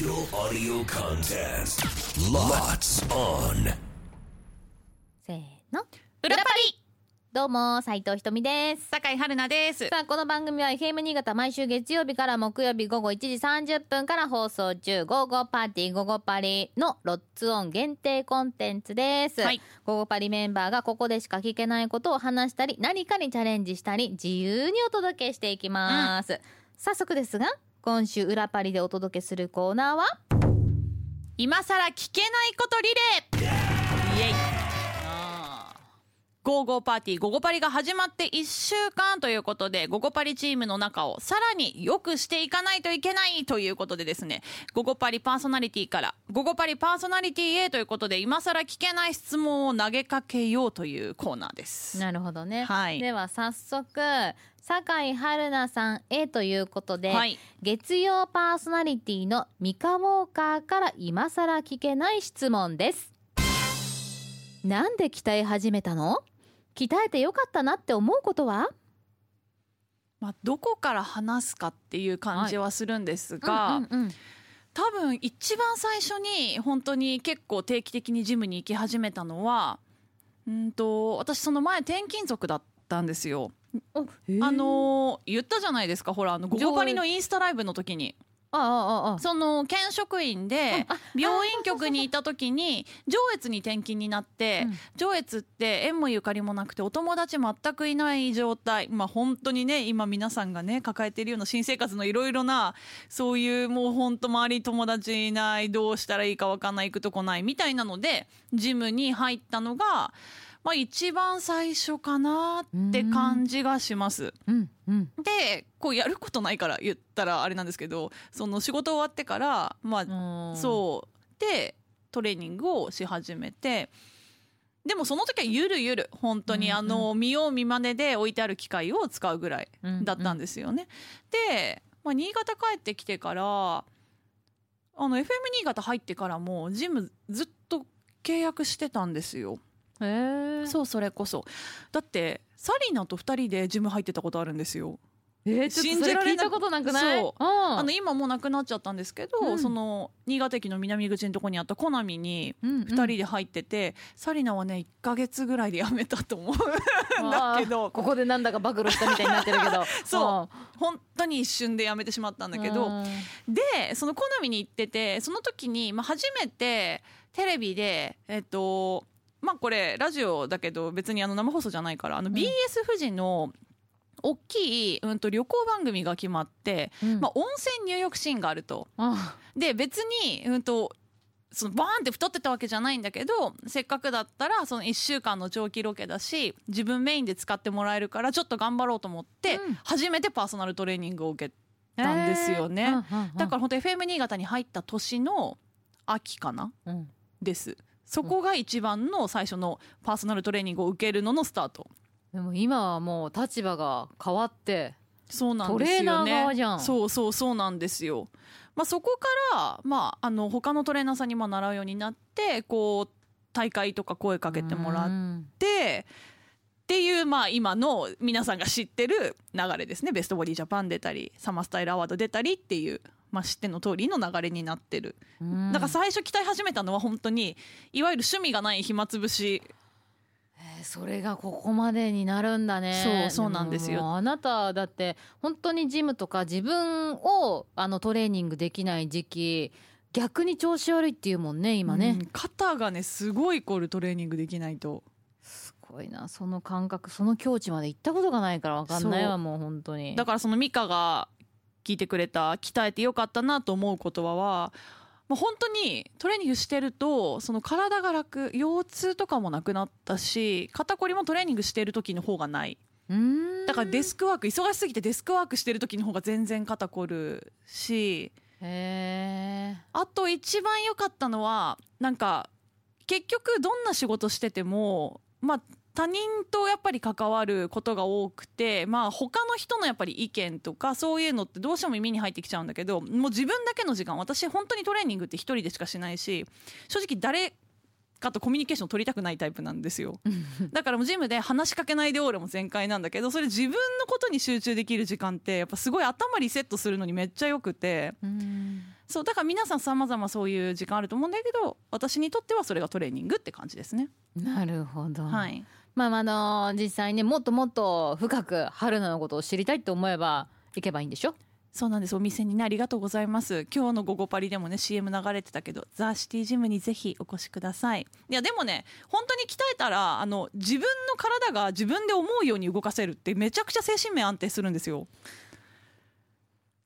Digital audio contest. Lots on. せーの。裏パリ。どうも斉藤ひとみです。酒井春奈です。さあこの番組は FM 新潟毎週月曜日から木曜日午後1時30分から放送中午後パーティー午後パリのロッツオン限定コンテンツです、はい。午後パリメンバーがここでしか聞けないことを話したり何かにチャレンジしたり自由にお届けしていきます、早速ですが今週裏パリでお届けするコーナーは今さら聞けないことリレー。イエイ。ゴーゴーパーティーゴゴパリが始まって1週間ということでゴゴパリチームの中をさらに良くしていかないといけないということでですねゴゴパリパーソナリティからゴゴパリパーソナリティへということで今さら聞けない質問を投げかけようというコーナーです。なるほどね、はい。では早速酒井春奈さんへということで、はい。月曜パーソナリティのミカ・ウォーカーから今さら聞けない質問です。なんで鍛え始めたの？鍛えてよかったなって思うことは？まあ、どこから話すかっていう感じはするんですが、うんうんうん。多分一番最初に本当に結構定期的にジムに行き始めたのはうんと私その前転勤族だったんですよ。あのー言ったじゃないですか。ほらあの「ゴ上映ゴパリ」のインスタライブの時に。あああああその県職員で病院局にいた時に上越に転勤になってうん。上越って縁もゆかりもなくてお友達全くいない状態。まあ本当にね今皆さんがね抱えているような新生活のいろいろなそういうもう本当周りに友達いないどうしたらいいか分かんない行くとこないみたいなのでジムに入ったのが、まあ、一番最初かなって感じがします。うんうんでこうやることないから言ったらあれなんですけどその仕事終わってからまあうんそうでトレーニングをし始めてでもその時はゆるゆる本当にあの見よう見まねで置いてある機械を使うぐらいだったんですよね。で、まあ、新潟帰ってきてからあの FM 新潟入ってからもジムずっと契約してたんですよ。へえそうそれこそ。だってサリナと2人でジム入ってたことあるんですよ。えー、ちょっとそれたことなくない？そう。ああの今もうなくなっちゃったんですけど、うん。その新潟駅の南口のとこにあったコナミに2 2人で入ってて、サリナはね1ヶ月ぐらいで辞めたと思う。ん だけど。ここでなんだか暴露したみたいになってるけど。そう。本当に一瞬で辞めてしまったんだけど、うん。でそのコナミに行っててその時に、まあ、初めてテレビでえっとまあこれラジオだけど別にあの生放送じゃないからあの BS 富士の大きい、うん、と旅行番組が決まって、うん。まあ、温泉入浴シーンがあると。あで別に、うん、とそのバーンって太ってたわけじゃないんだけどせっかくだったらその1週間の長期ロケだし自分メインで使ってもらえるからちょっと頑張ろうと思って、うん。初めてパーソナルトレーニングを受けたんですよね。へー。だから本当 FM 新潟に入った年の秋かなうん。ですそこが一番の最初のパーソナルトレーニングを受けるののスタート。でも今はもう立場が変わってそうなんですよね。トレーナー側じゃん。そうそうそうなんですよ。まあそこからまああの他のトレーナーさんにも習うようになってこう大会とか声かけてもらっうん。てっていうまあ今の皆さんが知ってる流れですね。ベストボディジャパン出たりサマースタイルアワード出たりっていう、まあ、知っての通りの流れになってる。うん。だから最初鍛え始めたのは本当にいわゆる趣味がない暇つぶし。えーそれがここまでになるんだね。そうそうなんですよ。あなただって本当にジムとか自分をあのトレーニングできない時期逆に調子悪いっていうもんね今ね、うん肩がねすごい凝るトレーニングできないと。すごいな。その感覚その境地まで行ったことがないから分かんないわもう本当に。だからそのミカが聞いてくれた鍛えてよかったなと思う言葉はもう本当にトレーニングしてるとその体が楽腰痛とかもなくなったし肩こりもトレーニングしてる時の方がない。だからデスクワーク忙しすぎてデスクワークしてる時の方が全然肩こるし。へえあと一番良かったのはなんか結局どんな仕事しててもまあ他人とやっぱり関わることが多くてまあ他の人のやっぱり意見とかそういうのってどうしても耳に入ってきちゃうんだけどもう自分だけの時間私本当にトレーニングって一人でしかしないし正直誰かとコミュニケーション取りたくないタイプなんですよ。だからもうジムで話しかけないでオーラも全開なんだけどそれ自分のことに集中できる時間ってやっぱすごい頭リセットするのにめっちゃよくて。うん。そうだから皆さん様々そういう時間あると思うんだけど私にとってはそれがトレーニングって感じですね。なるほど、はい、まああの実際ねもっともっと深く春菜のことを知りたいと思えば行けばいいんでしょ？そうなんです。お店にねありがとうございます。今日の「午後パリ」でもね CM 流れてたけどザ・シティジムにぜひお越しください。いやでもね本当に鍛えたらあの自分の体が自分で思うように動かせるってめちゃくちゃ精神面安定するんですよ。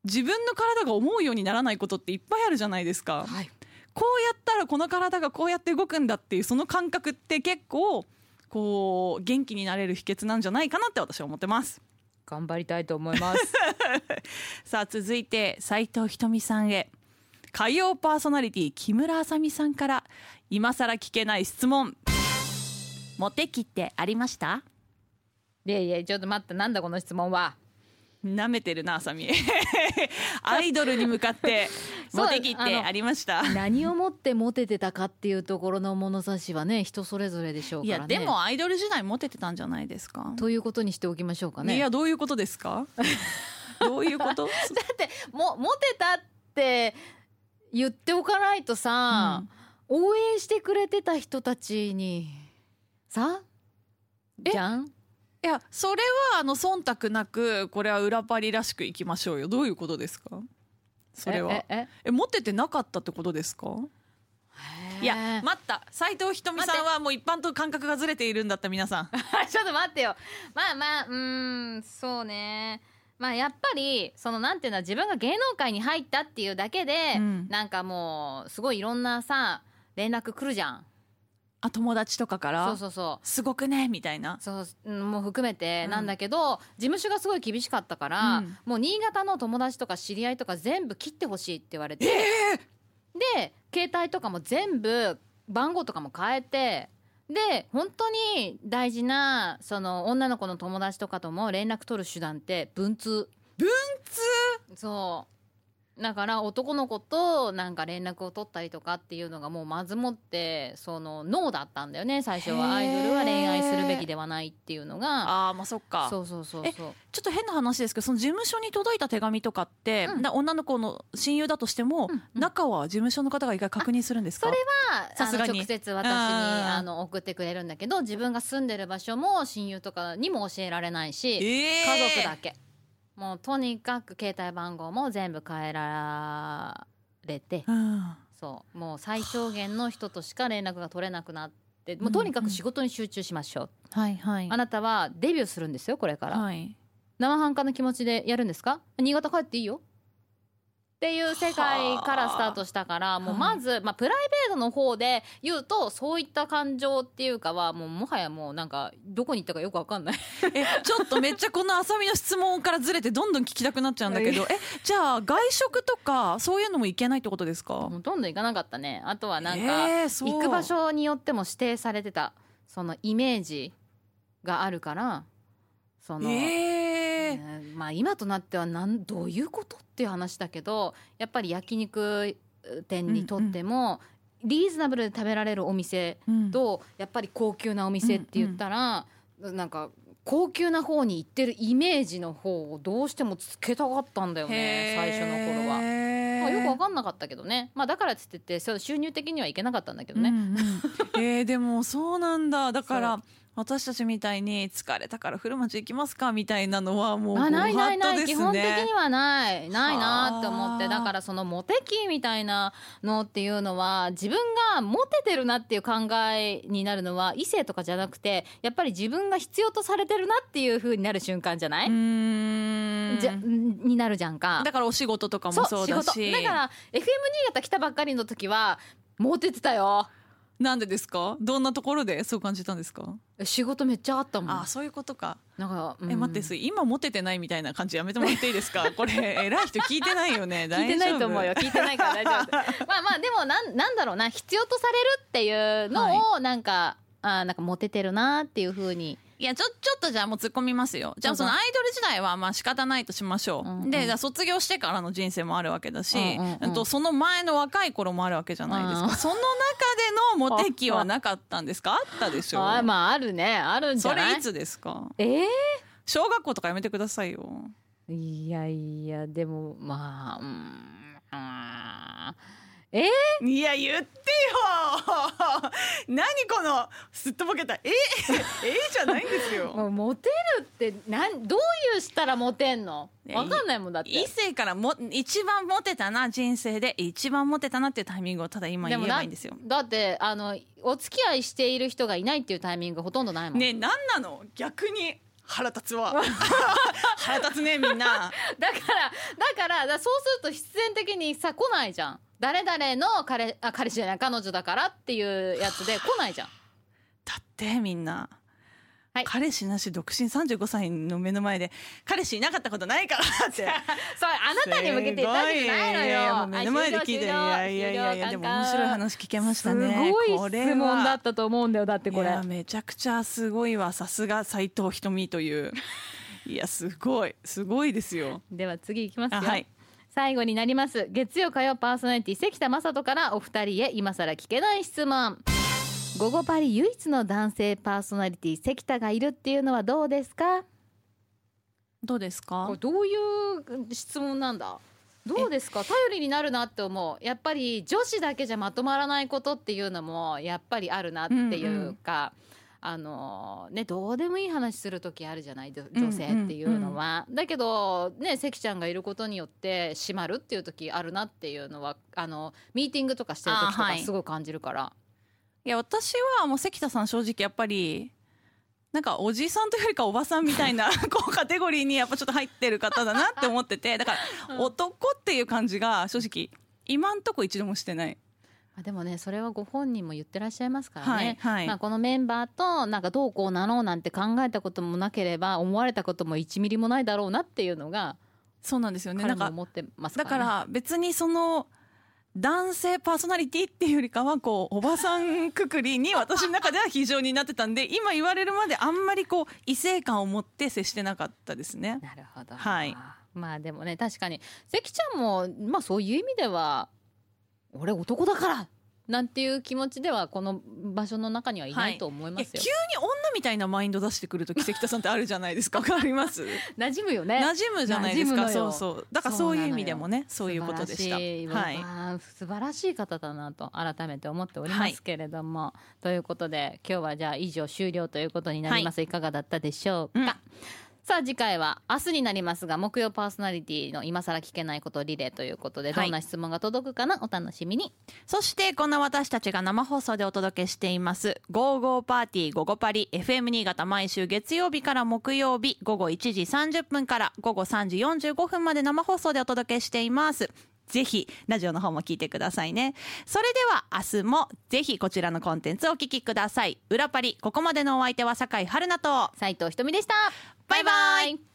自分の体が思うようにならないことっていっぱいあるじゃないですか、はい。こうやったらこの体がこうやって動くんだっていうその感覚って結構こう元気になれる秘訣なんじゃないかなって私は思ってます。頑張りたいと思います。さあ続いて斉藤ひとみさんへ。火曜パーソナリティ木村あさみさんから今さら聞けない質問。モテ期ってありました？いやいやちょっと待ってなんだこの質問は？舐めてるなあさみアイドルに向かってモテ期ってありました。何をもってモテてたかっていうところの物差しはね人それぞれでしょういからね。やでもアイドル時代モテてたんじゃないですか。ということにしておきましょうかね。いやどういうことですか？どういうこと？だってもモテたって言っておかないとさ、応援してくれてた人たちにさえ？じゃん？いやそれはあの忖度なくこれは裏パリらしくいきましょうよ。どういうことですか？それは。えええ？モテてなかったってことですか？えいや待った。斉藤ひとみさんはもう一般と感覚がずれているんだった皆さん。ちょっと待ってよ。まあまあうーんそうね。まあやっぱりそのなんていうの自分が芸能界に入ったっていうだけで、うん。なんかもうすごいいろんなさ連絡来るじゃんあ友達とかからそうそうそう。すごくねみたいな。そううんもう含めてうん。なんだけど、事務所がすごい厳しかったから、うん。もう新潟の友達とか知り合いとか全部切ってほしいって言われて、で携帯とかも全部番号とかも変えてで本当に大事なその女の子の友達とかとも連絡取る手段って文通。文そうだから男の子となんか連絡を取ったりとかっていうのがもうまずもってそのノーだったんだよね最初は。アイドルは恋愛するべきではないっていうのが。ああまあそっか。そうそうそうえそう。ちょっと変な話ですけどその事務所に届いた手紙とかって、うん。な女の子の親友だとしても、うんうん。中は事務所の方が一回確認するんですか？それはさすがに。直接私にあの送ってくれるんだけど自分が住んでる場所も親友とかにも教えられないし、え家族だけもうとにかく携帯番号も全部変えられてうん。そう。もう最小限の人としか連絡が取れなくなってもうとにかく仕事に集中しましょう、はいはい。あなたはデビューするんですよこれから、はい。生半可な気持ちでやるんですか？新潟帰っていいよっていう世界からスタートしたからもうまず、まあ、プライベートの方で言うとそういった感情っていうかはもうもはやもうなんかどこに行ったかよくわかんない。えちょっとめっちゃこの浅見の質問からずれてどんどん聞きたくなっちゃうんだけどえじゃあ外食とかそういうのもいけないってことですか？ほとんど行かなかったね。あとはなんか、行く場所によっても指定されてたそのイメージがあるからその、えーね。まあ今となってはなんどういうことっていう話だけどやっぱり焼肉店にとっても、リーズナブルで食べられるお店うん。と、やっぱり高級なお店って言ったら、なんか高級な方に行ってるイメージの方をどうしてもつけたかったんだよね最初の頃は。まあ、よく分かんなかったけどね、まあ、だからっつってて収入的にはいけなかったんだけどね、うんうん。えーでもそうなんだ。だか そら私たちみたいに疲れたから古町行きますかみたいなのはもうあないないない、基本的にはない。ないなって思って。はあだからそのモテ期みたいなのっていうのは自分がモテてるなっていう考えになるのは異性とかじゃなくてやっぱり自分が必要とされてるなっていう風になる瞬間じゃない、うーん。じゃになるじゃんか。だからお仕事とかもそうだし。だから FM 新潟来たばっかりの時はモテてたよなんでですか？どんなところで？そう感じたんですか、仕事めっちゃあったもん。あそういうことか。なんか、うん。え待って今モテてないみたいな感じやめてもらっていいですか？これ偉い人聞いてないよね。聞いてないと思うよ。聞いてないから大丈夫。まあまあでもなんなんだろうな。必要とされるっていうのをなんか、あーなんかモテてるなっていうふうにいやちょちょっとじゃあもう突っ込みますよ。じゃあそのアイドル時代はまあ仕方ないとしましょう、うんうん。でじゃあ卒業してからの人生もあるわけだし、うんうんとその前の若い頃もあるわけじゃないですか、うんその中でのモテ期はなかったんですか？あったでしょあーまああるね。あるんじゃない？それいつですか？えー？小学校とかやめてくださいよ。いやいやでもまあうんうー？いや言ってよ。何このすっとぼけた。え えじゃないんですよ。もうモテるってなんどういうしたらモテんの？わかんないもんだって。異性からも一番モテたな人生で。一番モテたなっていうタイミングをただ今言えばいいんですよ。だってあのお付き合いしている人がいないっていうタイミングがほとんどないもん、ねえ何なの？逆に。腹立つわ。腹立つねみんな。だからだからだからそうすると必然的にさ来ないじゃん誰々の彼あ彼氏じゃない彼女だからっていうやつで来ないじゃん。だってみんな、はい。彼氏なし独身35歳の目の前で彼氏いなかったことないからって。そうあなたに向けて言ったわけじゃないのよ。う目の前で聞いていやいやいやいやでも面白い話聞けましたね。すごい質問だったと思うんだよだってこれ。いやめちゃくちゃすごいわ。さすが斎藤ひという。いやすごい。すごいですよ。では次いきますよ、あはい最後になります。月曜火曜パーソナリティ関田正人からお二人へ今さら聞けない質問。午後パリ唯一の男性パーソナリティ関田がいるっていうのはどうですか？どうですか？これどういう質問なんだ？どうですか？頼りになるなって思う。やっぱり女子だけじゃまとまらないことっていうのもやっぱりあるなっていうか、あのねどうでもいい話する時あるじゃない女女性っていうのは、だけどね関ちゃんがいることによって閉まるっていう時あるなっていうのはあのミーティングとかしてる時とかすごい感じるから、いや私はもう関田さん正直やっぱりなんかおじさんというよりかおばさんみたいな こうカテゴリーにやっぱちょっと入ってる方だなって思っててだから男っていう感じが正直今んとこ一度もしてないまあでもねそれはご本人も言ってらっしゃいますからね、はいはい。まあ、このメンバーとなんかどうこうなろうなんて考えたこともなければ思われたことも1ミリもないだろうなっていうのがそうなんですよね。なんか彼も思ってますから、ね、だから別にその男性パーソナリティっていうよりかはこうおばさんくくりに私の中では非常になってたんで今言われるまであんまりこう異性感を持って接してなかったですね。なるほど、はいまあでもね確かに関ちゃんもまあそういう意味では俺男だから。なんていう気持ちではこの場所の中にはいないと思いますよ、いや急に女みたいなマインド出してくると関田さんってあるじゃないですか わかります？馴染むよね。馴染むじゃないですかそうそう。だからそういう意味でもねそう。いうことでした。素晴らしい。はい。まあ素晴らしい方だなと改めて思っておりますけれども、ということで今日はじゃあ以上終了ということになります、い、かがだったでしょうか、うんさあ次回は明日になりますが木曜パーソナリティの今更聞けないことリレーということではい。どんな質問が届くかな？お楽しみに、そしてこの私たちが生放送でお届けしています「ゴーゴーパーティー午後パリ」FM 新潟毎週月曜日から木曜日午後1時30分から午後3時45分まで生放送でお届けしています。ぜひラジオの方も聞いてくださいね。それでは明日もぜひこちらのコンテンツをお聞きください。裏パリここまでのお相手は酒井春菜と斉藤ひとみでしたバイバイ